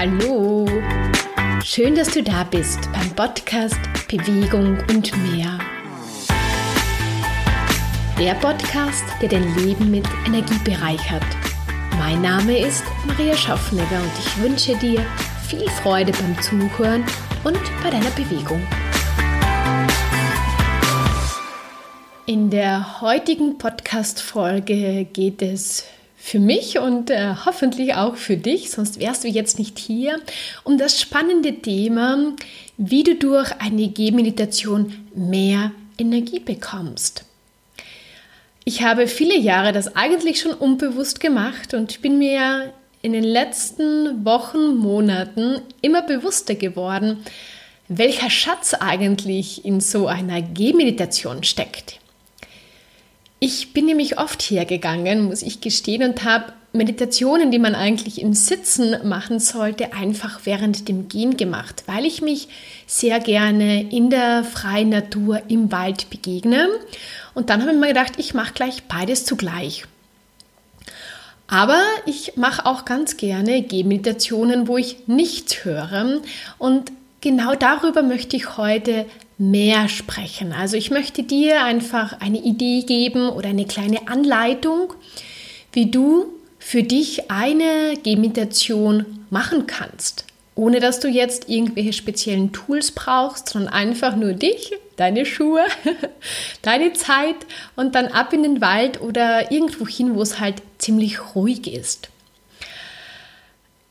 Hallo! Schön, dass du da bist beim Podcast Bewegung und mehr. Der Podcast, der dein Leben mit Energie bereichert. Mein Name ist Maria Schaffnegger und ich wünsche dir viel Freude beim Zuhören und bei deiner Bewegung. In der heutigen Podcast-Folge geht es für mich und äh, hoffentlich auch für dich, sonst wärst du jetzt nicht hier, um das spannende Thema, wie du durch eine Gehmeditation mehr Energie bekommst. Ich habe viele Jahre das eigentlich schon unbewusst gemacht und bin mir in den letzten Wochen, Monaten immer bewusster geworden, welcher Schatz eigentlich in so einer Gehmeditation steckt. Ich bin nämlich oft hergegangen, muss ich gestehen, und habe Meditationen, die man eigentlich im Sitzen machen sollte, einfach während dem Gehen gemacht, weil ich mich sehr gerne in der freien Natur im Wald begegne. Und dann habe ich mir gedacht, ich mache gleich beides zugleich. Aber ich mache auch ganz gerne Gehmeditationen, wo ich nichts höre. Und genau darüber möchte ich heute mehr sprechen. Also ich möchte dir einfach eine Idee geben oder eine kleine Anleitung, wie du für dich eine Gehmeditation machen kannst, ohne dass du jetzt irgendwelche speziellen Tools brauchst, sondern einfach nur dich, deine Schuhe, deine Zeit und dann ab in den Wald oder irgendwo hin, wo es halt ziemlich ruhig ist.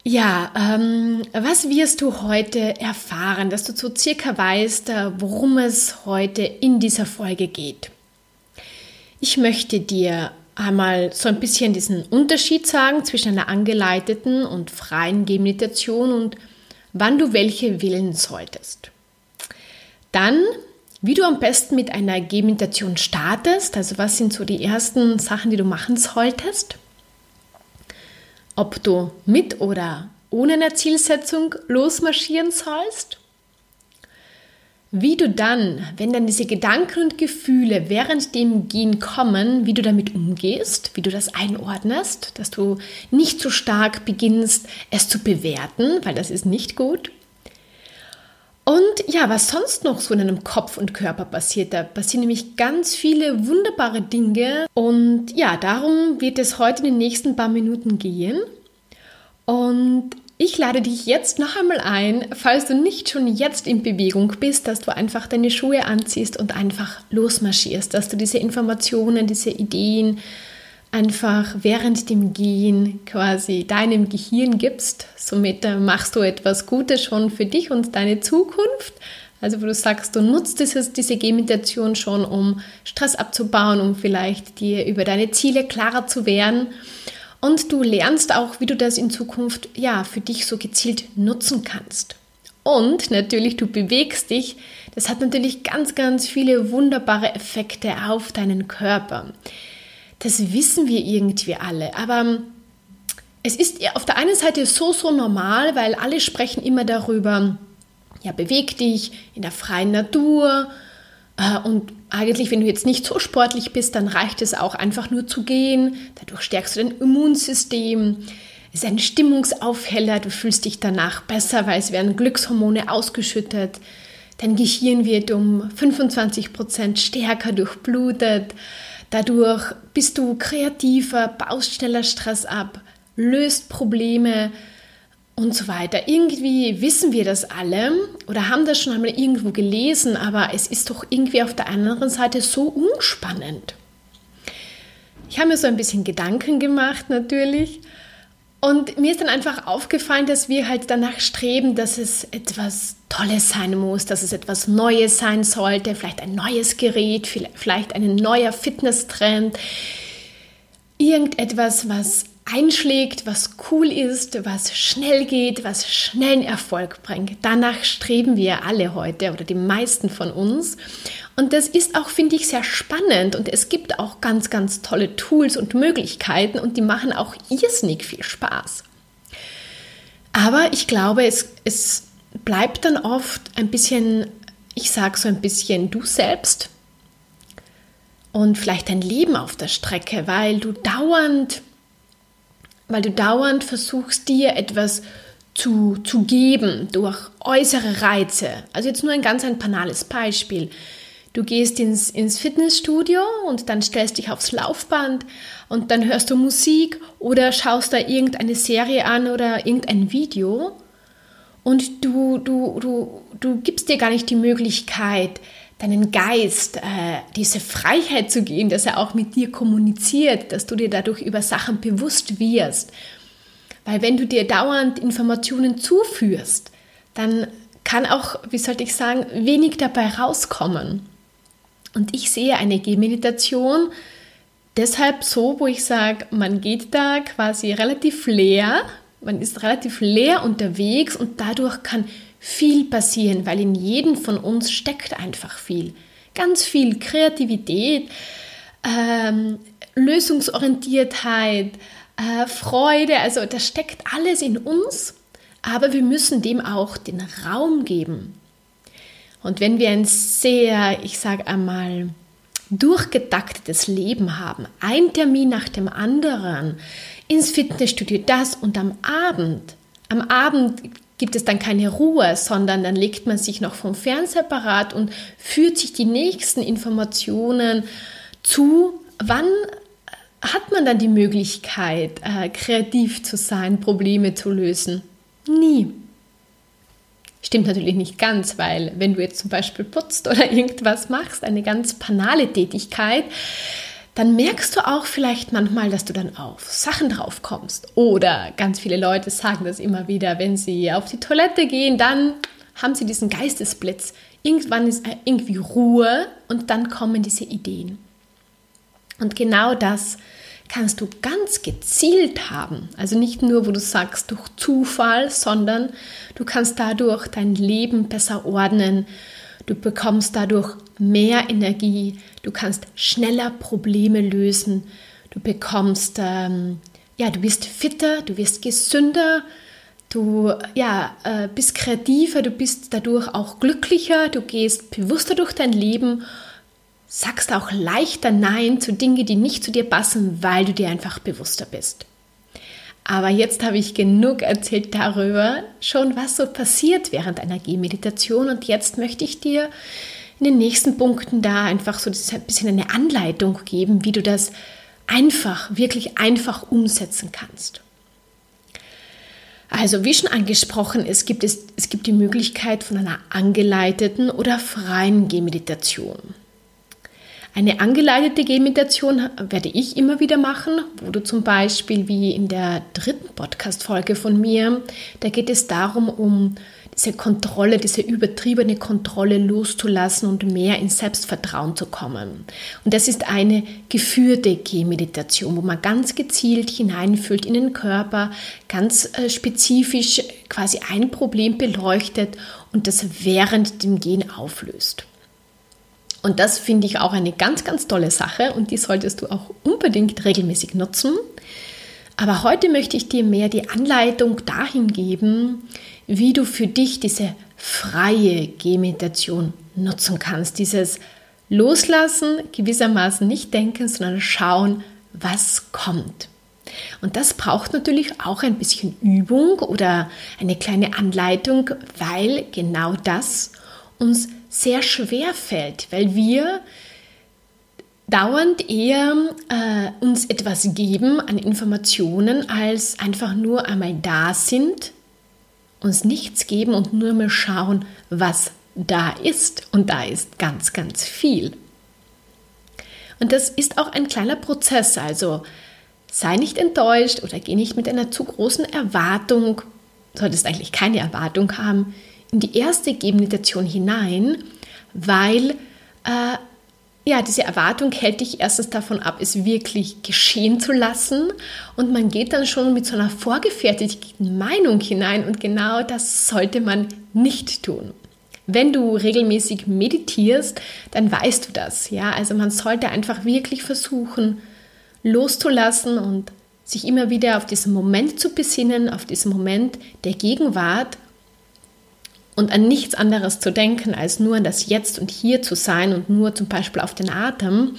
Ja, ähm, was wirst du heute erfahren, dass du so circa weißt, äh, worum es heute in dieser Folge geht? Ich möchte dir einmal so ein bisschen diesen Unterschied sagen zwischen einer angeleiteten und freien Gehmeditation und wann du welche wählen solltest. Dann, wie du am besten mit einer Gehmeditation startest, also was sind so die ersten Sachen, die du machen solltest ob du mit oder ohne eine Zielsetzung losmarschieren sollst? Wie du dann, wenn dann diese Gedanken und Gefühle während dem Gehen kommen, wie du damit umgehst, wie du das einordnest, dass du nicht so stark beginnst, es zu bewerten, weil das ist nicht gut. Und ja, was sonst noch so in einem Kopf und Körper passiert, da passieren nämlich ganz viele wunderbare Dinge. Und ja, darum wird es heute in den nächsten paar Minuten gehen. Und ich lade dich jetzt noch einmal ein, falls du nicht schon jetzt in Bewegung bist, dass du einfach deine Schuhe anziehst und einfach losmarschierst, dass du diese Informationen, diese Ideen, einfach während dem Gehen quasi deinem Gehirn gibst. Somit äh, machst du etwas Gutes schon für dich und deine Zukunft. Also wo du sagst, du nutzt dieses, diese Gehmeditation schon, um Stress abzubauen, um vielleicht dir über deine Ziele klarer zu werden. Und du lernst auch, wie du das in Zukunft ja für dich so gezielt nutzen kannst. Und natürlich, du bewegst dich. Das hat natürlich ganz, ganz viele wunderbare Effekte auf deinen Körper. Das wissen wir irgendwie alle. Aber es ist auf der einen Seite so, so normal, weil alle sprechen immer darüber, ja, beweg dich in der freien Natur. Äh, und eigentlich, wenn du jetzt nicht so sportlich bist, dann reicht es auch einfach nur zu gehen. Dadurch stärkst du dein Immunsystem. Es ist ein Stimmungsaufheller. Du fühlst dich danach besser, weil es werden Glückshormone ausgeschüttet. Dein Gehirn wird um 25 Prozent stärker durchblutet. Dadurch bist du kreativer, baust schneller Stress ab, löst Probleme und so weiter. Irgendwie wissen wir das alle oder haben das schon einmal irgendwo gelesen, aber es ist doch irgendwie auf der anderen Seite so unspannend. Ich habe mir so ein bisschen Gedanken gemacht natürlich und mir ist dann einfach aufgefallen, dass wir halt danach streben, dass es etwas Tolles sein muss, dass es etwas Neues sein sollte, vielleicht ein neues Gerät, vielleicht ein neuer Fitnesstrend, irgendetwas, was einschlägt, was cool ist, was schnell geht, was schnellen Erfolg bringt. Danach streben wir alle heute oder die meisten von uns. Und das ist auch, finde ich, sehr spannend. Und es gibt auch ganz, ganz tolle Tools und Möglichkeiten und die machen auch irrsinnig viel Spaß. Aber ich glaube, es, es bleibt dann oft ein bisschen, ich sage so ein bisschen du selbst und vielleicht dein Leben auf der Strecke, weil du dauernd weil du dauernd versuchst, dir etwas zu, zu geben durch äußere Reize. Also jetzt nur ein ganz ein banales Beispiel. Du gehst ins, ins Fitnessstudio und dann stellst dich aufs Laufband und dann hörst du Musik oder schaust da irgendeine Serie an oder irgendein Video und du, du, du, du gibst dir gar nicht die Möglichkeit, deinen Geist äh, diese Freiheit zu geben, dass er auch mit dir kommuniziert, dass du dir dadurch über Sachen bewusst wirst. Weil wenn du dir dauernd Informationen zuführst, dann kann auch, wie sollte ich sagen, wenig dabei rauskommen. Und ich sehe eine Gehmeditation deshalb so, wo ich sage, man geht da quasi relativ leer, man ist relativ leer unterwegs und dadurch kann viel passieren, weil in jedem von uns steckt einfach viel. Ganz viel Kreativität, ähm, Lösungsorientiertheit, äh, Freude, also das steckt alles in uns, aber wir müssen dem auch den Raum geben. Und wenn wir ein sehr, ich sage einmal, durchgetaktetes Leben haben, ein Termin nach dem anderen, ins Fitnessstudio das und am Abend, am Abend gibt es dann keine Ruhe, sondern dann legt man sich noch vom Fernsehapparat und führt sich die nächsten Informationen zu. Wann hat man dann die Möglichkeit, äh, kreativ zu sein, Probleme zu lösen? Nie. Stimmt natürlich nicht ganz, weil wenn du jetzt zum Beispiel putzt oder irgendwas machst, eine ganz banale Tätigkeit, dann merkst du auch vielleicht manchmal, dass du dann auf Sachen drauf kommst. Oder ganz viele Leute sagen das immer wieder, wenn sie auf die Toilette gehen, dann haben sie diesen Geistesblitz. Irgendwann ist irgendwie Ruhe und dann kommen diese Ideen. Und genau das kannst du ganz gezielt haben. Also nicht nur, wo du sagst, durch Zufall, sondern du kannst dadurch dein Leben besser ordnen. Du bekommst dadurch mehr Energie, du kannst schneller Probleme lösen, du bekommst, ähm, ja, du bist fitter, du wirst gesünder, du ja, äh, bist kreativer, du bist dadurch auch glücklicher, du gehst bewusster durch dein Leben, sagst auch leichter Nein zu Dingen, die nicht zu dir passen, weil du dir einfach bewusster bist. Aber jetzt habe ich genug erzählt darüber, schon was so passiert während einer Gehmeditation und jetzt möchte ich dir in den nächsten Punkten da einfach so ein bisschen eine Anleitung geben, wie du das einfach, wirklich einfach umsetzen kannst. Also, wie schon angesprochen, es gibt, es, es gibt die Möglichkeit von einer angeleiteten oder freien Gehmeditation. Eine angeleitete Gehmeditation werde ich immer wieder machen, wo du zum Beispiel wie in der dritten Podcast-Folge von mir, da geht es darum, um diese Kontrolle, diese übertriebene Kontrolle loszulassen und mehr ins Selbstvertrauen zu kommen. Und das ist eine geführte Gehmeditation, wo man ganz gezielt hineinfühlt in den Körper, ganz äh, spezifisch quasi ein Problem beleuchtet und das während dem Gehen auflöst. Und das finde ich auch eine ganz, ganz tolle Sache und die solltest du auch unbedingt regelmäßig nutzen. Aber heute möchte ich dir mehr die Anleitung dahin geben, wie du für dich diese freie Gehmeditation nutzen kannst. Dieses Loslassen, gewissermaßen nicht denken, sondern schauen, was kommt. Und das braucht natürlich auch ein bisschen Übung oder eine kleine Anleitung, weil genau das uns sehr schwer fällt, weil wir dauernd eher äh, uns etwas geben an Informationen, als einfach nur einmal da sind uns nichts geben und nur mal schauen, was da ist. Und da ist ganz, ganz viel. Und das ist auch ein kleiner Prozess. Also sei nicht enttäuscht oder geh nicht mit einer zu großen Erwartung, solltest eigentlich keine Erwartung haben, in die erste Gehmeditation hinein, weil äh, ja, diese Erwartung hält dich erstens davon ab, es wirklich geschehen zu lassen. Und man geht dann schon mit so einer vorgefertigten Meinung hinein. Und genau das sollte man nicht tun. Wenn du regelmäßig meditierst, dann weißt du das. Ja, also man sollte einfach wirklich versuchen, loszulassen und sich immer wieder auf diesen Moment zu besinnen, auf diesen Moment der Gegenwart und an nichts anderes zu denken, als nur an das Jetzt und Hier zu sein und nur zum Beispiel auf den Atem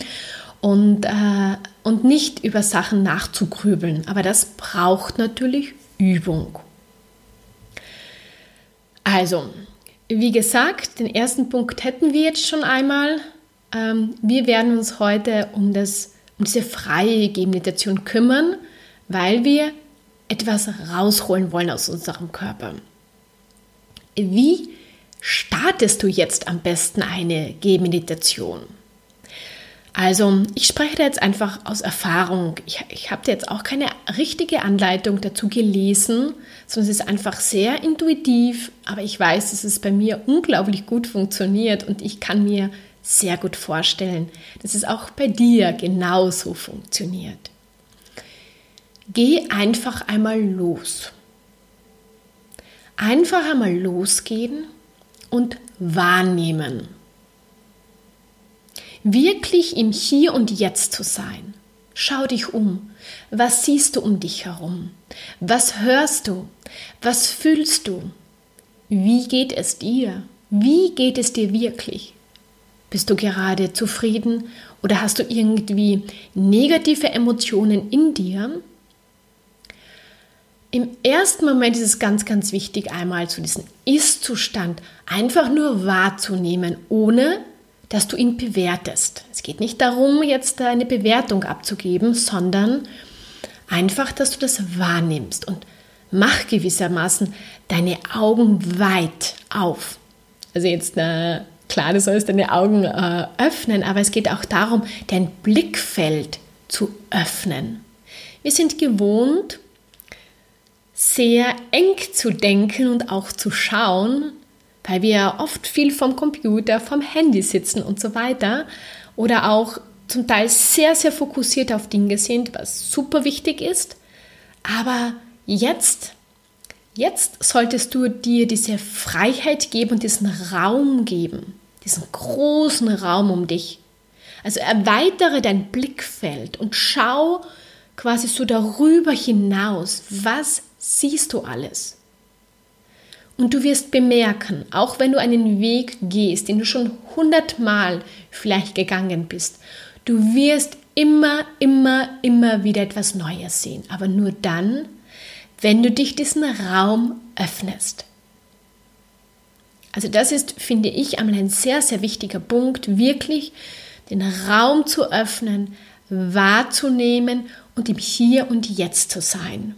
und, äh, und nicht über Sachen nachzugrübeln. Aber das braucht natürlich Übung. Also, wie gesagt, den ersten Punkt hätten wir jetzt schon einmal. Ähm, wir werden uns heute um, das, um diese freie Gehmeditation kümmern, weil wir etwas rausholen wollen aus unserem Körper. Wie startest du jetzt am besten eine Gehmeditation? Also, ich spreche da jetzt einfach aus Erfahrung. Ich, ich habe jetzt auch keine richtige Anleitung dazu gelesen, sondern es ist einfach sehr intuitiv. Aber ich weiß, dass es bei mir unglaublich gut funktioniert und ich kann mir sehr gut vorstellen, dass es auch bei dir genauso funktioniert. Geh einfach einmal los. Einfach einmal losgehen und wahrnehmen wirklich im Hier und Jetzt zu sein. Schau dich um. Was siehst du um dich herum? Was hörst du? Was fühlst du? Wie geht es dir? Wie geht es dir wirklich? Bist du gerade zufrieden oder hast du irgendwie negative Emotionen in dir? Im ersten Moment ist es ganz, ganz wichtig, einmal zu diesem Ist-Zustand einfach nur wahrzunehmen, ohne dass du ihn bewertest. Es geht nicht darum, jetzt eine Bewertung abzugeben, sondern einfach, dass du das wahrnimmst und mach gewissermaßen deine Augen weit auf. Also jetzt äh, klar, du sollst deine Augen äh, öffnen, aber es geht auch darum, dein Blickfeld zu öffnen. Wir sind gewohnt, sehr eng zu denken und auch zu schauen, weil wir oft viel vom Computer, vom Handy sitzen und so weiter oder auch zum Teil sehr, sehr fokussiert auf Dinge sind, was super wichtig ist. Aber jetzt, jetzt solltest du dir diese Freiheit geben und diesen Raum geben, diesen großen Raum um dich. Also erweitere dein Blickfeld und schau quasi so darüber hinaus. Was siehst du alles? Und du wirst bemerken, auch wenn du einen Weg gehst, den du schon hundertmal vielleicht gegangen bist, du wirst immer, immer, immer wieder etwas Neues sehen. Aber nur dann, wenn du dich diesen Raum öffnest. Also das ist, finde ich, einmal ein sehr, sehr wichtiger Punkt, wirklich den Raum zu öffnen, wahrzunehmen und im Hier und Jetzt zu sein.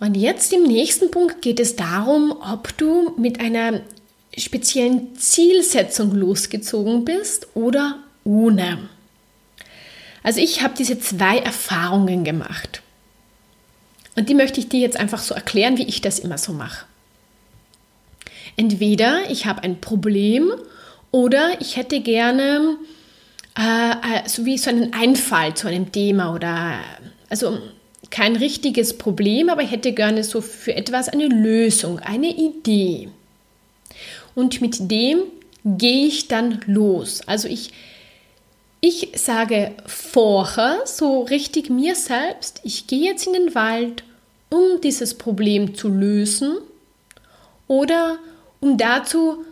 Und jetzt im nächsten Punkt geht es darum, ob du mit einer speziellen Zielsetzung losgezogen bist oder ohne. Also ich habe diese zwei Erfahrungen gemacht. Und die möchte ich dir jetzt einfach so erklären, wie ich das immer so mache. Entweder ich habe ein Problem oder ich hätte gerne äh, äh so wie so einen Einfall zu einem Thema oder also kein richtiges Problem, aber ich hätte gerne so für etwas eine Lösung, eine Idee. Und mit dem gehe ich dann los. Also ich, ich sage vorher so richtig mir selbst, ich gehe jetzt in den Wald, um dieses Problem zu lösen oder um dazu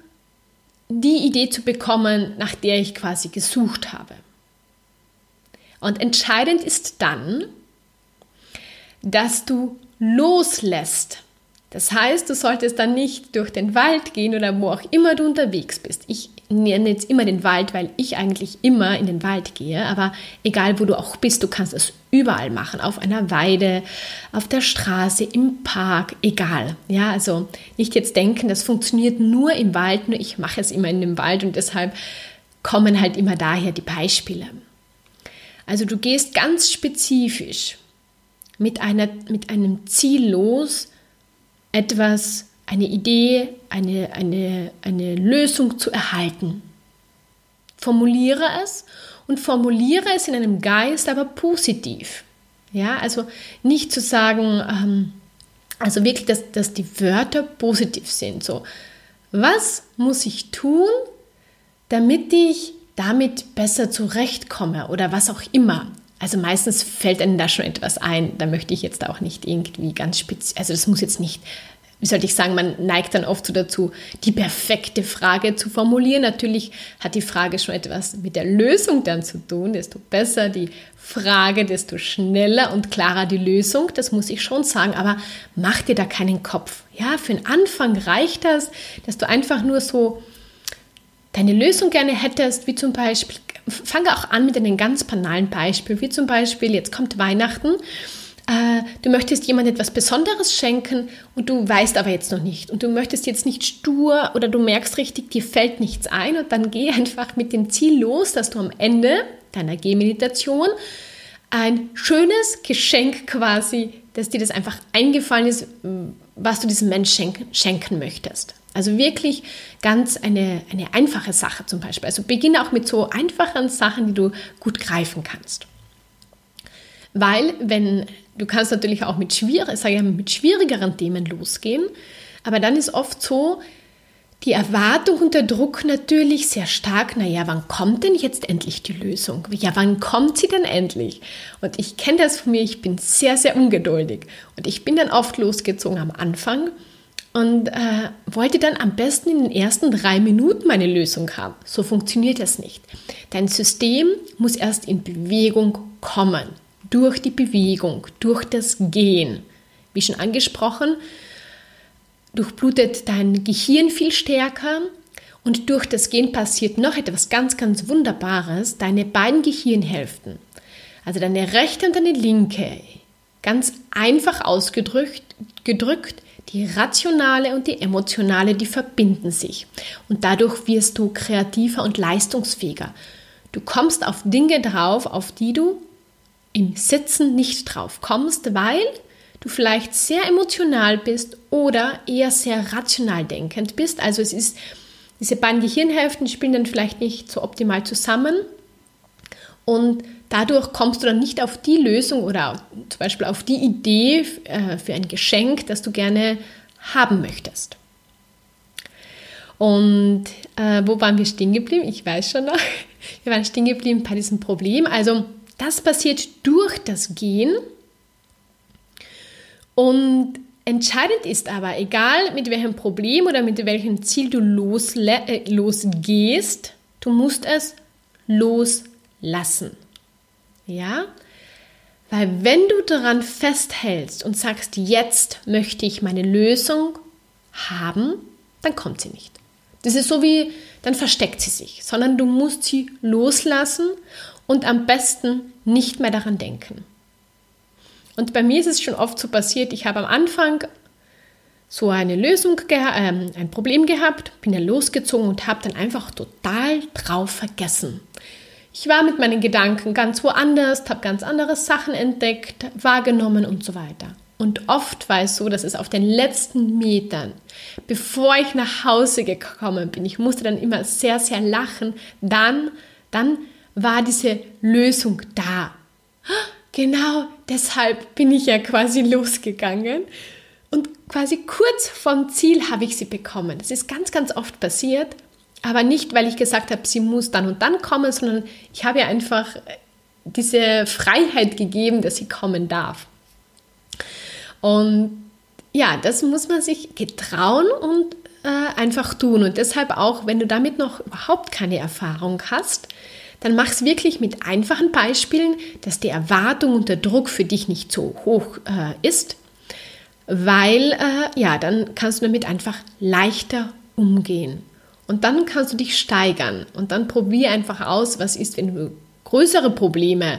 die Idee zu bekommen, nach der ich quasi gesucht habe. Und entscheidend ist dann, dass du loslässt. Das heißt, du solltest dann nicht durch den Wald gehen oder wo auch immer du unterwegs bist. Ich nenne jetzt immer den Wald, weil ich eigentlich immer in den Wald gehe. Aber egal, wo du auch bist, du kannst es überall machen. Auf einer Weide, auf der Straße, im Park, egal. Ja, also nicht jetzt denken, das funktioniert nur im Wald, nur ich mache es immer in dem Wald und deshalb kommen halt immer daher die Beispiele. Also du gehst ganz spezifisch mit, einer, mit einem Ziel los, etwas, eine Idee, eine, eine, eine Lösung zu erhalten. Formuliere es und formuliere es in einem Geist, aber positiv. Ja, also nicht zu sagen, ähm, also wirklich, dass, dass die Wörter positiv sind. So, was muss ich tun, damit ich damit besser zurechtkomme oder was auch immer. Also meistens fällt einem da schon etwas ein. Da möchte ich jetzt auch nicht irgendwie ganz speziell, also das muss jetzt nicht wie sollte ich sagen, man neigt dann oft so dazu, die perfekte Frage zu formulieren. Natürlich hat die Frage schon etwas mit der Lösung dann zu tun. Desto besser die Frage, desto schneller und klarer die Lösung. Das muss ich schon sagen. Aber mach dir da keinen Kopf. Ja, für den Anfang reicht das, dass du einfach nur so deine Lösung gerne hättest, wie zum Beispiel, fange auch an mit einem ganz banalen Beispiel, wie zum Beispiel, jetzt kommt Weihnachten äh, du möchtest jemandem etwas Besonderes schenken und du weißt aber jetzt noch nicht. Und du möchtest jetzt nicht stur oder du merkst richtig, dir fällt nichts ein und dann geh einfach mit dem Ziel los, dass du am Ende deiner Gehmeditation ein schönes Geschenk quasi, dass dir das einfach eingefallen ist, was du diesem Menschen schenken, schenken möchtest. Also wirklich ganz eine, eine einfache Sache zum Beispiel. Also beginne auch mit so einfachen Sachen, die du gut greifen kannst. Weil, wenn du kannst natürlich auch mit, schwierig, sag ich, mit schwierigeren Themen losgehen, aber dann ist oft so, die Erwartung und der Druck natürlich sehr stark, naja, wann kommt denn jetzt endlich die Lösung? Ja, wann kommt sie denn endlich? Und ich kenne das von mir, ich bin sehr, sehr ungeduldig. Und ich bin dann oft losgezogen am Anfang und äh, wollte dann am besten in den ersten drei Minuten meine Lösung haben. So funktioniert das nicht. Dein System muss erst in Bewegung kommen durch die Bewegung, durch das Gehen. Wie schon angesprochen, durchblutet dein Gehirn viel stärker und durch das Gehen passiert noch etwas ganz, ganz Wunderbares. Deine beiden Gehirnhälften, also deine rechte und deine linke, ganz einfach ausgedrückt, gedrückt, die rationale und die emotionale, die verbinden sich. Und dadurch wirst du kreativer und leistungsfähiger. Du kommst auf Dinge drauf, auf die du im Sitzen nicht drauf kommst, weil du vielleicht sehr emotional bist oder eher sehr rational denkend bist. Also es ist, diese beiden Gehirnhälften spielen dann vielleicht nicht so optimal zusammen und dadurch kommst du dann nicht auf die Lösung oder zum Beispiel auf die Idee äh, für ein Geschenk, das du gerne haben möchtest. Und äh, wo waren wir stehen geblieben? Ich weiß schon noch. Wir waren stehen geblieben bei diesem Problem. Also das passiert durch das Gehen. Und entscheidend ist aber, egal mit welchem Problem oder mit welchem Ziel du äh, losgehst, du musst es loslassen. Ja? Weil wenn du daran festhältst und sagst, jetzt möchte ich meine Lösung haben, dann kommt sie nicht. Das ist so wie, dann versteckt sie sich, sondern du musst sie loslassen und am besten nicht mehr daran denken. Und bei mir ist es schon oft so passiert, ich habe am Anfang so eine Lösung, äh, ein Problem gehabt, bin dann losgezogen und habe dann einfach total drauf vergessen. Ich war mit meinen Gedanken ganz woanders, habe ganz andere Sachen entdeckt, wahrgenommen und so weiter. Und oft war es so, dass es auf den letzten Metern, bevor ich nach Hause gekommen bin, ich musste dann immer sehr, sehr lachen, dann, dann war diese Lösung da. Genau deshalb bin ich ja quasi losgegangen. Und quasi kurz vom Ziel habe ich sie bekommen. Das ist ganz, ganz oft passiert. Aber nicht, weil ich gesagt habe, sie muss dann und dann kommen, sondern ich habe ihr einfach diese Freiheit gegeben, dass sie kommen darf. Und ja, das muss man sich getrauen und äh, einfach tun. Und deshalb auch, wenn du damit noch überhaupt keine Erfahrung hast, dann mach es wirklich mit einfachen Beispielen, dass die Erwartung und der Druck für dich nicht so hoch äh, ist, weil äh, ja, dann kannst du damit einfach leichter umgehen. Und dann kannst du dich steigern und dann probier einfach aus, was ist, wenn du größere Probleme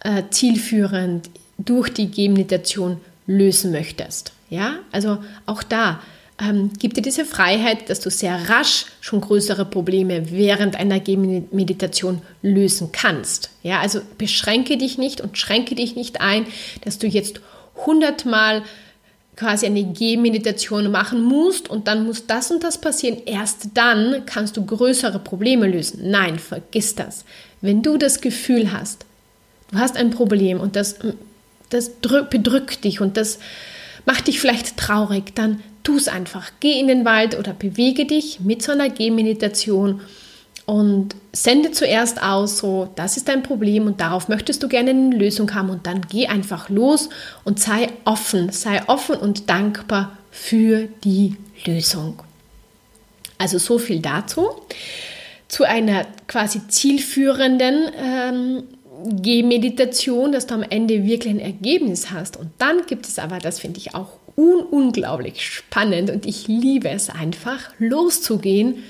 äh, zielführend durch die Gehmeditation lösen möchtest. Ja, also auch da ähm, gibt dir diese Freiheit, dass du sehr rasch schon größere Probleme während einer Gehmeditation lösen kannst. Ja, also beschränke dich nicht und schränke dich nicht ein, dass du jetzt hundertmal quasi eine Gehmeditation machen musst und dann muss das und das passieren. Erst dann kannst du größere Probleme lösen. Nein, vergiss das. Wenn du das Gefühl hast, du hast ein Problem und das, das bedrückt dich und das macht dich vielleicht traurig, dann tu es einfach. Geh in den Wald oder bewege dich mit so einer Gehmeditation und sende zuerst aus, so, das ist dein Problem und darauf möchtest du gerne eine Lösung haben und dann geh einfach los und sei offen, sei offen und dankbar für die Lösung. Also so viel dazu. Zu einer quasi zielführenden ähm, Gehmeditation, dass du am Ende wirklich ein Ergebnis hast. Und dann gibt es aber, das finde ich auch un unglaublich spannend und ich liebe es einfach, loszugehen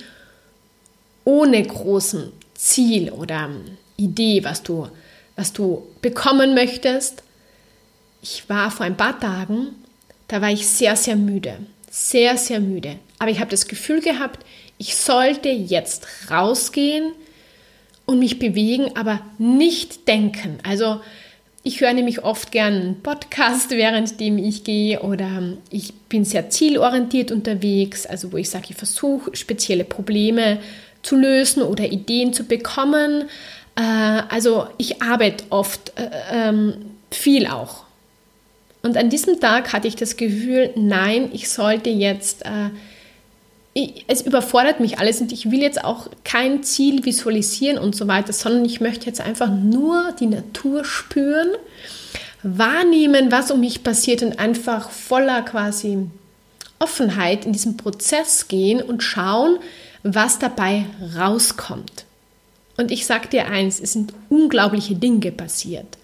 ohne großen Ziel oder Idee, was du, was du bekommen möchtest. Ich war vor ein paar Tagen, da war ich sehr, sehr müde. Sehr, sehr müde. Aber ich habe das Gefühl gehabt, ich sollte jetzt rausgehen und mich bewegen, aber nicht denken. Also ich höre nämlich oft gern einen Podcast, währenddem ich gehe oder ich bin sehr zielorientiert unterwegs, also wo ich sage, ich versuche spezielle Probleme zu lösen oder Ideen zu bekommen. Äh, also ich arbeite oft äh, ähm, viel auch. Und an diesem Tag hatte ich das Gefühl, nein, ich sollte jetzt, äh, es überfordert mich alles und ich will jetzt auch kein Ziel visualisieren und so weiter, sondern ich möchte jetzt einfach nur die Natur spüren, wahrnehmen, was um mich passiert und einfach voller quasi Offenheit in diesen Prozess gehen und schauen, was dabei rauskommt. Und ich sage dir eins, es sind unglaubliche Dinge passiert.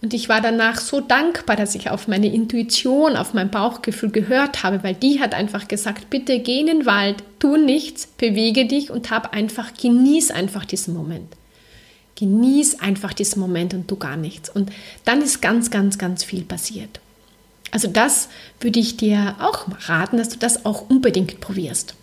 Und ich war danach so dankbar, dass ich auf meine Intuition, auf mein Bauchgefühl gehört habe, weil die hat einfach gesagt, bitte geh in den Wald, tu nichts, bewege dich und hab einfach, genieß einfach diesen Moment. Genieß einfach diesen Moment und tu gar nichts. Und dann ist ganz, ganz, ganz viel passiert. Also das würde ich dir auch raten, dass du das auch unbedingt probierst.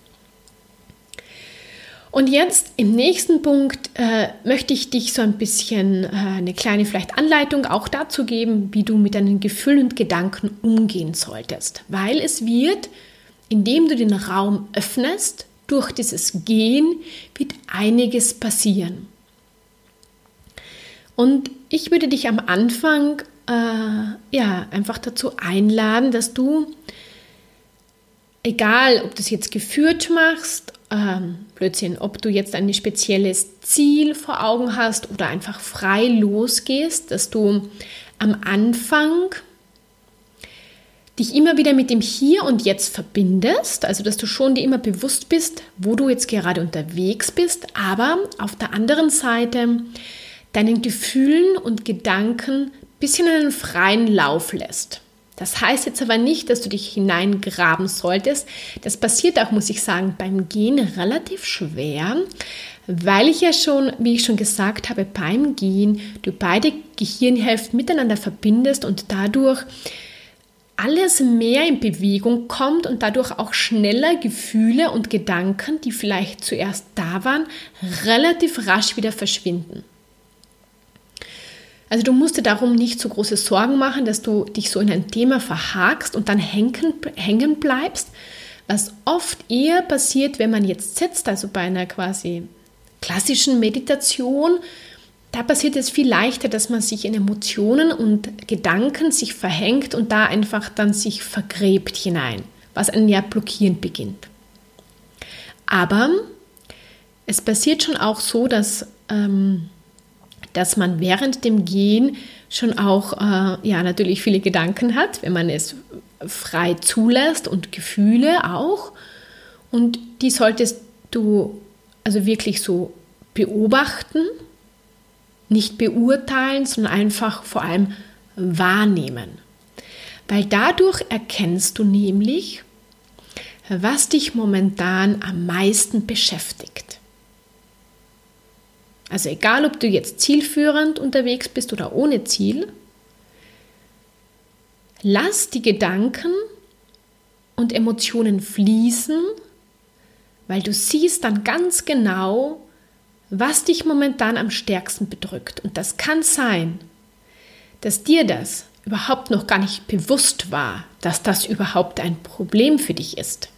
Und jetzt im nächsten Punkt äh, möchte ich dich so ein bisschen äh, eine kleine vielleicht Anleitung auch dazu geben, wie du mit deinen Gefühlen und Gedanken umgehen solltest. Weil es wird, indem du den Raum öffnest, durch dieses Gehen wird einiges passieren. Und ich würde dich am Anfang äh, ja einfach dazu einladen, dass du, egal ob du es jetzt geführt machst ähm, Blödsinn, ob du jetzt ein spezielles Ziel vor Augen hast oder einfach frei losgehst, dass du am Anfang dich immer wieder mit dem Hier und Jetzt verbindest, also dass du schon dir immer bewusst bist, wo du jetzt gerade unterwegs bist, aber auf der anderen Seite deinen Gefühlen und Gedanken ein bisschen einen freien Lauf lässt. Das heißt jetzt aber nicht, dass du dich hineingraben solltest. Das passiert auch, muss ich sagen, beim Gehen relativ schwer, weil ich ja schon, wie ich schon gesagt habe, beim Gehen du beide Gehirnhälften miteinander verbindest und dadurch alles mehr in Bewegung kommt und dadurch auch schneller Gefühle und Gedanken, die vielleicht zuerst da waren, relativ rasch wieder verschwinden. Also du musst dir darum nicht so große Sorgen machen, dass du dich so in ein Thema verhakst und dann hängen, hängen bleibst, was oft eher passiert, wenn man jetzt sitzt, also bei einer quasi klassischen Meditation, da passiert es viel leichter, dass man sich in Emotionen und Gedanken sich verhängt und da einfach dann sich vergräbt hinein, was ein ja blockierend beginnt. Aber es passiert schon auch so, dass ähm, dass man während dem Gehen schon auch, äh, ja, natürlich viele Gedanken hat, wenn man es frei zulässt und Gefühle auch. Und die solltest du also wirklich so beobachten, nicht beurteilen, sondern einfach vor allem wahrnehmen. Weil dadurch erkennst du nämlich, was dich momentan am meisten beschäftigt. Also egal, ob du jetzt zielführend unterwegs bist oder ohne Ziel, lass die Gedanken und Emotionen fließen, weil du siehst dann ganz genau, was dich momentan am stärksten bedrückt. Und das kann sein, dass dir das überhaupt noch gar nicht bewusst war, dass das überhaupt ein Problem für dich ist.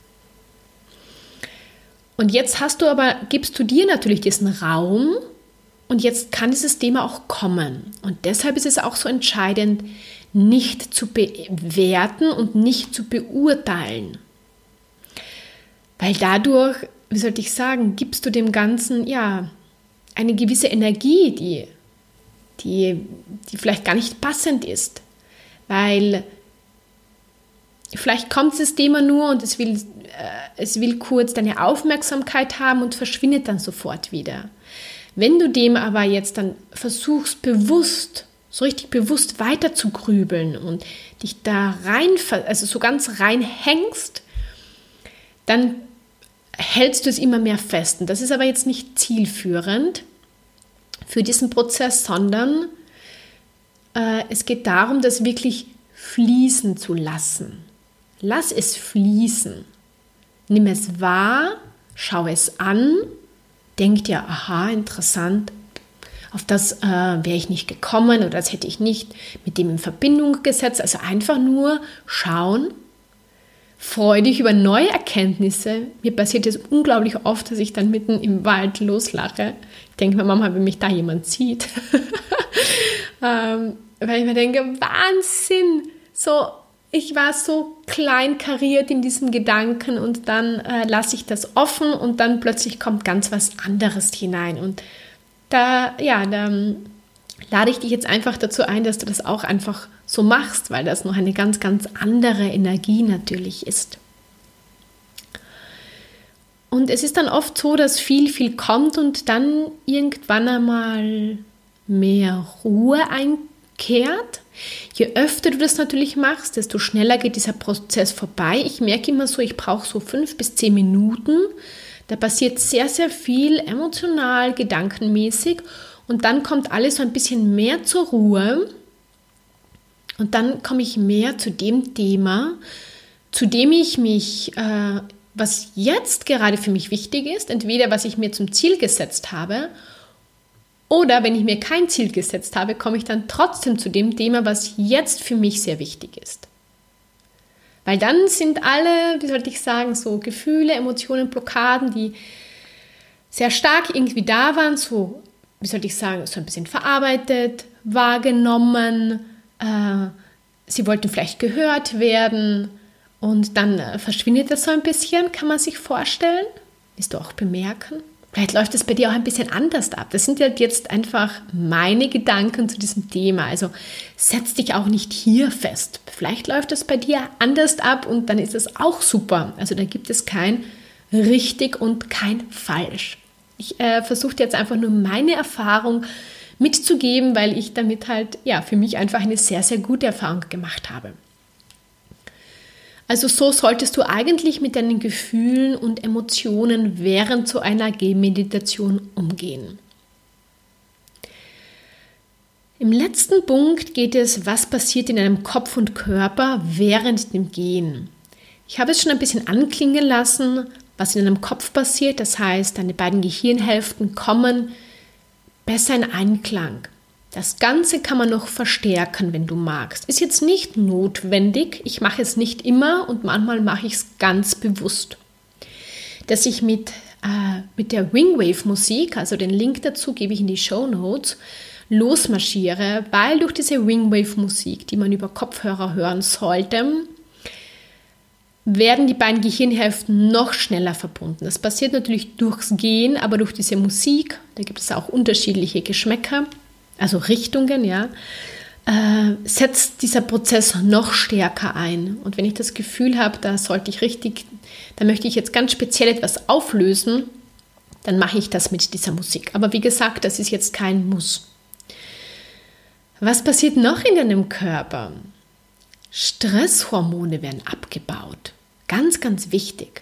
Und jetzt hast du aber, gibst du dir natürlich diesen Raum, und jetzt kann dieses Thema auch kommen. Und deshalb ist es auch so entscheidend, nicht zu bewerten und nicht zu beurteilen. Weil dadurch, wie sollte ich sagen, gibst du dem Ganzen ja eine gewisse Energie, die, die, die vielleicht gar nicht passend ist. Weil vielleicht kommt dieses Thema nur und es will, äh, es will kurz deine Aufmerksamkeit haben und verschwindet dann sofort wieder. Wenn du dem aber jetzt dann versuchst, bewusst, so richtig bewusst weiter zu grübeln und dich da rein, also so ganz reinhängst, dann hältst du es immer mehr fest. Und das ist aber jetzt nicht zielführend für diesen Prozess, sondern äh, es geht darum, das wirklich fließen zu lassen. Lass es fließen. Nimm es wahr, schau es an, denk dir, aha, interessant, auf das äh, wäre ich nicht gekommen oder das hätte ich nicht mit dem in Verbindung gesetzt. Also einfach nur schauen, freue dich über neue Erkenntnisse. Mir passiert es unglaublich oft, dass ich dann mitten im Wald loslache. Ich denke mir, Mama, wenn mich da jemand sieht. ähm, weil ich mir denke, Wahnsinn! So, ich war so klein kariert in diesem Gedanken und dann äh, lasse ich das offen und dann plötzlich kommt ganz was anderes hinein. Und da, ja, da lade ich dich jetzt einfach dazu ein, dass du das auch einfach so machst, weil das noch eine ganz, ganz andere Energie natürlich ist. Und es ist dann oft so, dass viel, viel kommt und dann irgendwann einmal mehr Ruhe einkehrt. Je öfter du das natürlich machst, desto schneller geht dieser Prozess vorbei. Ich merke immer so, ich brauche so fünf bis zehn Minuten. Da passiert sehr, sehr viel emotional, gedankenmäßig und dann kommt alles so ein bisschen mehr zur Ruhe und dann komme ich mehr zu dem Thema, zu dem ich mich, äh, was jetzt gerade für mich wichtig ist, entweder was ich mir zum Ziel gesetzt habe, oder wenn ich mir kein Ziel gesetzt habe, komme ich dann trotzdem zu dem Thema, was jetzt für mich sehr wichtig ist. Weil dann sind alle, wie sollte ich sagen, so Gefühle, Emotionen, Blockaden, die sehr stark irgendwie da waren, so, wie sollte ich sagen, so ein bisschen verarbeitet, wahrgenommen, äh, sie wollten vielleicht gehört werden und dann äh, verschwindet das so ein bisschen, kann man sich vorstellen. Willst du auch bemerken? Vielleicht läuft es bei dir auch ein bisschen anders ab. Das sind halt jetzt einfach meine Gedanken zu diesem Thema. Also setz dich auch nicht hier fest. Vielleicht läuft es bei dir anders ab und dann ist es auch super. Also da gibt es kein richtig und kein falsch. Ich äh, versuche jetzt einfach nur meine Erfahrung mitzugeben, weil ich damit halt ja für mich einfach eine sehr, sehr gute Erfahrung gemacht habe. Also so solltest du eigentlich mit deinen Gefühlen und Emotionen während so einer Gehmeditation umgehen. Im letzten Punkt geht es, was passiert in deinem Kopf und Körper während dem Gehen. Ich habe es schon ein bisschen anklingen lassen, was in deinem Kopf passiert. Das heißt, deine beiden Gehirnhälften kommen besser in Einklang. Das Ganze kann man noch verstärken, wenn du magst. Ist jetzt nicht notwendig. Ich mache es nicht immer und manchmal mache ich es ganz bewusst. Dass ich mit, äh, mit der Wingwave-Musik, also den Link dazu gebe ich in die Show Notes, losmarschiere, weil durch diese Wingwave-Musik, die man über Kopfhörer hören sollte, werden die beiden Gehirnhälften noch schneller verbunden. Das passiert natürlich durchs Gehen, aber durch diese Musik, da gibt es auch unterschiedliche Geschmäcker, also Richtungen, ja, äh, setzt dieser Prozess noch stärker ein. Und wenn ich das Gefühl habe, da sollte ich richtig, da möchte ich jetzt ganz speziell etwas auflösen, dann mache ich das mit dieser Musik. Aber wie gesagt, das ist jetzt kein Muss. Was passiert noch in deinem Körper? Stresshormone werden abgebaut. Ganz, ganz wichtig.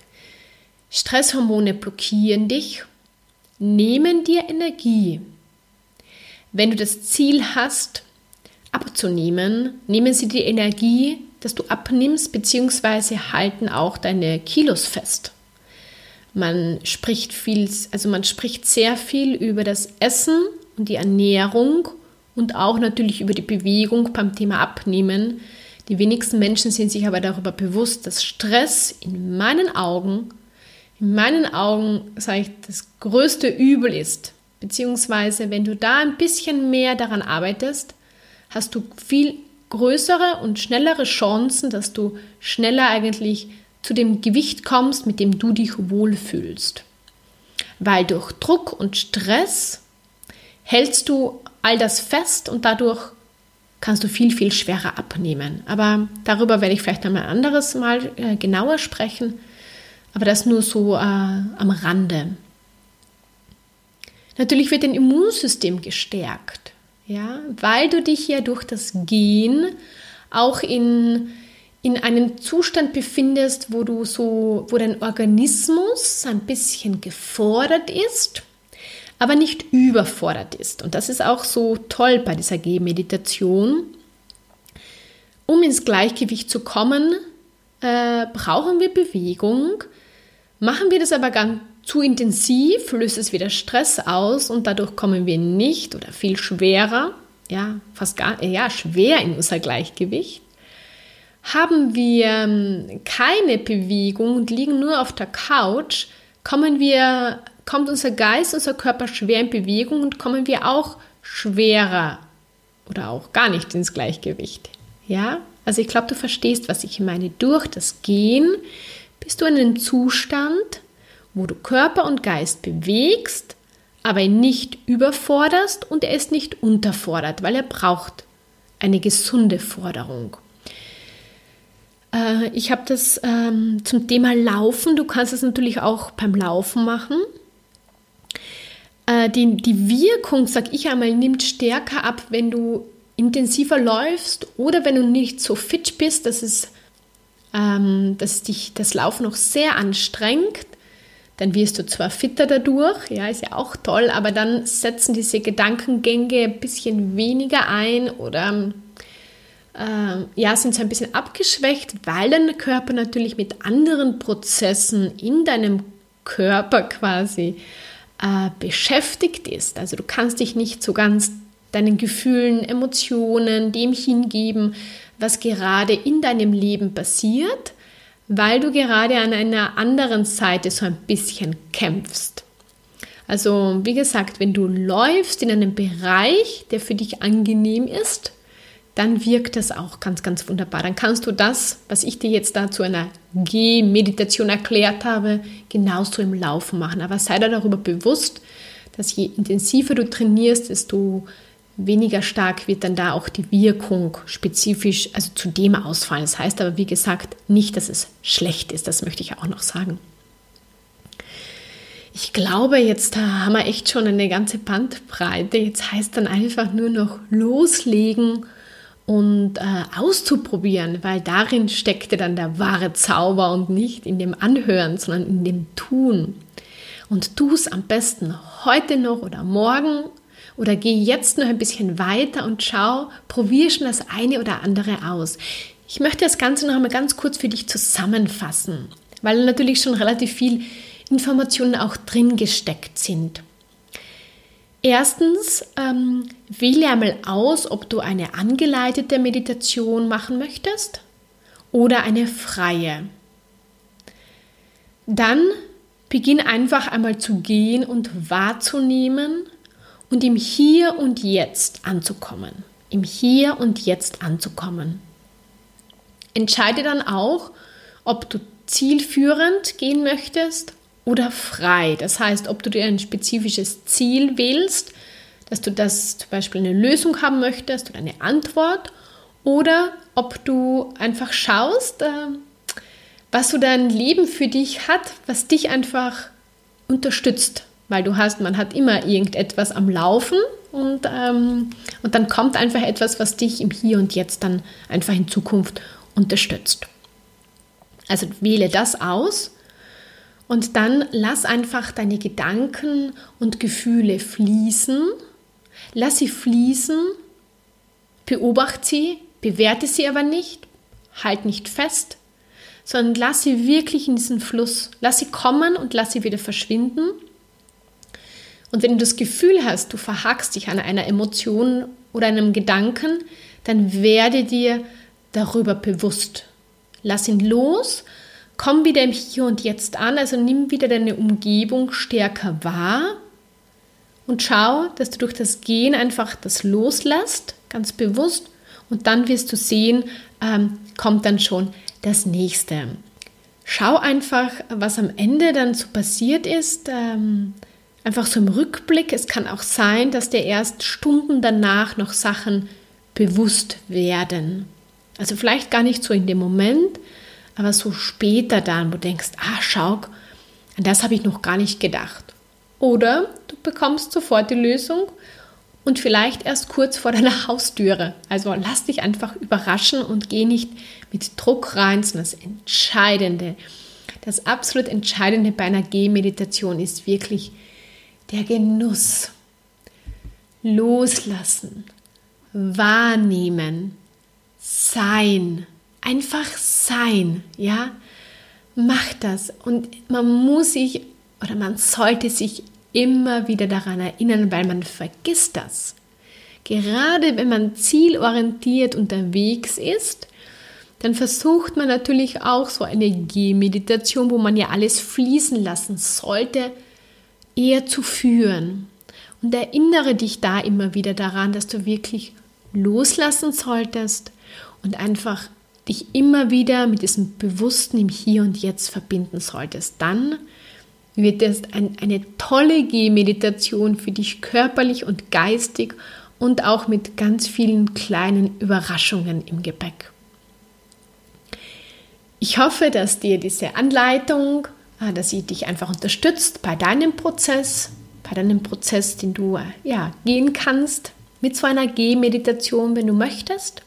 Stresshormone blockieren dich, nehmen dir Energie. Wenn du das Ziel hast, abzunehmen, nehmen sie die Energie, dass du abnimmst, beziehungsweise halten auch deine Kilos fest. Man spricht viel, also man spricht sehr viel über das Essen und die Ernährung und auch natürlich über die Bewegung beim Thema Abnehmen. Die wenigsten Menschen sind sich aber darüber bewusst, dass Stress in meinen Augen, in meinen Augen, sage ich, das größte Übel ist. Beziehungsweise, wenn du da ein bisschen mehr daran arbeitest, hast du viel größere und schnellere Chancen, dass du schneller eigentlich zu dem Gewicht kommst, mit dem du dich wohlfühlst. Weil durch Druck und Stress hältst du all das fest und dadurch kannst du viel, viel schwerer abnehmen. Aber darüber werde ich vielleicht einmal anderes Mal äh, genauer sprechen. Aber das nur so äh, am Rande. Natürlich wird dein Immunsystem gestärkt, ja, weil du dich ja durch das Gehen auch in, in einem Zustand befindest, wo du so, wo dein Organismus ein bisschen gefordert ist aber nicht überfordert ist. Und das ist auch so toll bei dieser Gehmeditation. Um ins Gleichgewicht zu kommen, äh, brauchen wir Bewegung. Machen wir das aber ganz zu intensiv, löst es wieder Stress aus und dadurch kommen wir nicht oder viel schwerer, ja, fast gar, ja, schwer in unser Gleichgewicht. Haben wir ähm, keine Bewegung und liegen nur auf der Couch, kommen wir kommt unser Geist, unser Körper schwer in Bewegung und kommen wir auch schwerer oder auch gar nicht ins Gleichgewicht. Ja, also ich glaube, du verstehst, was ich meine. Durch das Gehen bist du in einem Zustand, wo du Körper und Geist bewegst, aber ihn nicht überforderst und er ist nicht unterfordert, weil er braucht eine gesunde Forderung. Äh, ich habe das ähm, zum Thema Laufen. Du kannst es natürlich auch beim Laufen machen. Äh, die, die Wirkung, sag ich einmal, nimmt stärker ab, wenn du intensiver läufst oder wenn du nicht so fit bist, dass es ähm, dass dich das Laufen noch sehr anstrengt. Dann wirst du zwar fitter dadurch, ja, ist ja auch toll, aber dann setzen diese Gedankengänge ein bisschen weniger ein oder äh, ja, sind so ein bisschen abgeschwächt, weil dein Körper natürlich mit anderen Prozessen in deinem Körper quasi äh, beschäftigt ist. Also du kannst dich nicht so ganz deinen Gefühlen, Emotionen, dem hingeben, was gerade in deinem Leben passiert, weil du gerade an einer anderen Seite so ein bisschen kämpfst. Also wie gesagt, wenn du läufst in einem Bereich, der für dich angenehm ist, dann wirkt das auch ganz, ganz wunderbar. Dann kannst du das, was ich dir jetzt da zu einer Gehmeditation erklärt habe, genauso im Laufen machen. Aber sei dir darüber bewusst, dass je intensiver du trainierst, desto weniger stark wird dann da auch die Wirkung spezifisch, also zu dem ausfallen. Das heißt aber, wie gesagt, nicht, dass es schlecht ist. Das möchte ich auch noch sagen. Ich glaube, jetzt haben wir echt schon eine ganze Bandbreite. Jetzt heißt dann einfach nur noch loslegen und äh, auszuprobieren, weil darin steckte dann der wahre Zauber und nicht in dem Anhören, sondern in dem Tun. Und tu es am besten heute noch oder morgen oder geh jetzt noch ein bisschen weiter und schau, probier schon das eine oder andere aus. Ich möchte das Ganze noch einmal ganz kurz für dich zusammenfassen, weil natürlich schon relativ viel Informationen auch drin gesteckt sind. Erstens, ähm, wähle einmal aus, ob du eine angeleitete Meditation machen möchtest oder eine freie. Dann beginn einfach einmal zu gehen und wahrzunehmen und im Hier und Jetzt anzukommen. Im Hier und Jetzt anzukommen. Entscheide dann auch, ob du zielführend gehen möchtest oder frei. Das heißt, ob du dir ein spezifisches Ziel wählst, dass du das zum Beispiel eine Lösung haben möchtest oder eine Antwort, oder ob du einfach schaust, äh, was so dein Leben für dich hat, was dich einfach unterstützt. Weil du hast, man hat immer irgendetwas am Laufen und, ähm, und dann kommt einfach etwas, was dich im Hier und Jetzt dann einfach in Zukunft unterstützt. Also wähle das aus und dann lass einfach deine Gedanken und Gefühle fließen. Lass sie fließen, beobachte sie, bewerte sie aber nicht, halt nicht fest, sondern lass sie wirklich in diesen Fluss. Lass sie kommen und lass sie wieder verschwinden. Und wenn du das Gefühl hast, du verhackst dich an einer Emotion oder einem Gedanken, dann werde dir darüber bewusst. Lass ihn los Komm wieder im Hier und Jetzt an, also nimm wieder deine Umgebung stärker wahr und schau, dass du durch das Gehen einfach das loslässt, ganz bewusst, und dann wirst du sehen, ähm, kommt dann schon das nächste. Schau einfach, was am Ende dann so passiert ist. Ähm, einfach so im Rückblick. Es kann auch sein, dass dir erst Stunden danach noch Sachen bewusst werden. Also vielleicht gar nicht so in dem Moment, aber so später dann, wo du denkst, ah, schau, an das habe ich noch gar nicht gedacht. Oder du bekommst sofort die Lösung und vielleicht erst kurz vor deiner Haustüre. Also lass dich einfach überraschen und geh nicht mit Druck rein, sondern das Entscheidende, das absolut Entscheidende bei einer Gehmeditation ist wirklich der Genuss. Loslassen, wahrnehmen, sein, einfach sein, ja? Mach das und man muss sich oder man sollte sich immer wieder daran erinnern, weil man vergisst das. Gerade wenn man zielorientiert unterwegs ist, dann versucht man natürlich auch so eine Gehmeditation, wo man ja alles fließen lassen sollte, eher zu führen. Und erinnere dich da immer wieder daran, dass du wirklich loslassen solltest und einfach dich immer wieder mit diesem Bewussten im Hier und Jetzt verbinden solltest. Dann wird es ein, eine tolle Gehmeditation für dich körperlich und geistig und auch mit ganz vielen kleinen Überraschungen im Gepäck. Ich hoffe, dass dir diese Anleitung, dass sie dich einfach unterstützt bei deinem Prozess, bei deinem Prozess, den du ja, gehen kannst mit so einer Gehmeditation, wenn du möchtest.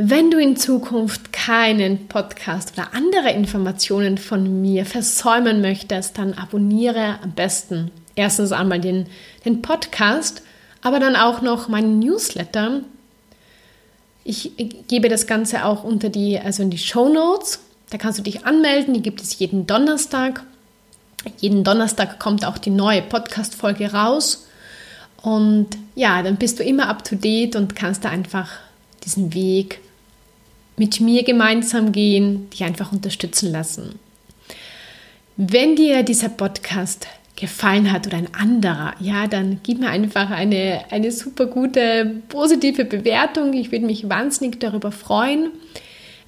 Wenn du in Zukunft keinen Podcast oder andere Informationen von mir versäumen möchtest, dann abonniere am besten erstens einmal den, den Podcast, aber dann auch noch meinen Newsletter. Ich gebe das Ganze auch unter die, also in die Show Notes. Da kannst du dich anmelden. Die gibt es jeden Donnerstag. Jeden Donnerstag kommt auch die neue Podcast-Folge raus. Und ja, dann bist du immer up to date und kannst da einfach diesen Weg mit mir gemeinsam gehen, dich einfach unterstützen lassen. Wenn dir dieser Podcast gefallen hat oder ein anderer, ja, dann gib mir einfach eine, eine super gute, positive Bewertung. Ich würde mich wahnsinnig darüber freuen.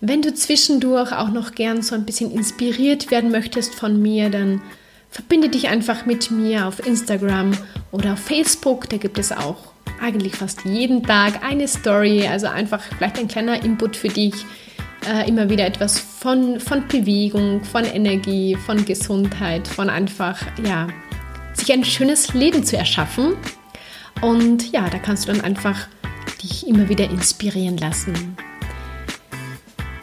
Wenn du zwischendurch auch noch gern so ein bisschen inspiriert werden möchtest von mir, dann verbinde dich einfach mit mir auf Instagram oder auf Facebook. Da gibt es auch eigentlich fast jeden Tag eine Story, also einfach vielleicht ein kleiner Input für dich, äh, immer wieder etwas von, von Bewegung, von Energie, von Gesundheit, von einfach, ja, sich ein schönes Leben zu erschaffen. Und ja, da kannst du dann einfach dich immer wieder inspirieren lassen.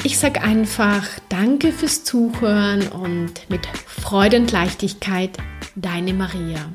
Ich sage einfach Danke fürs Zuhören und mit Freude und Leichtigkeit, deine Maria.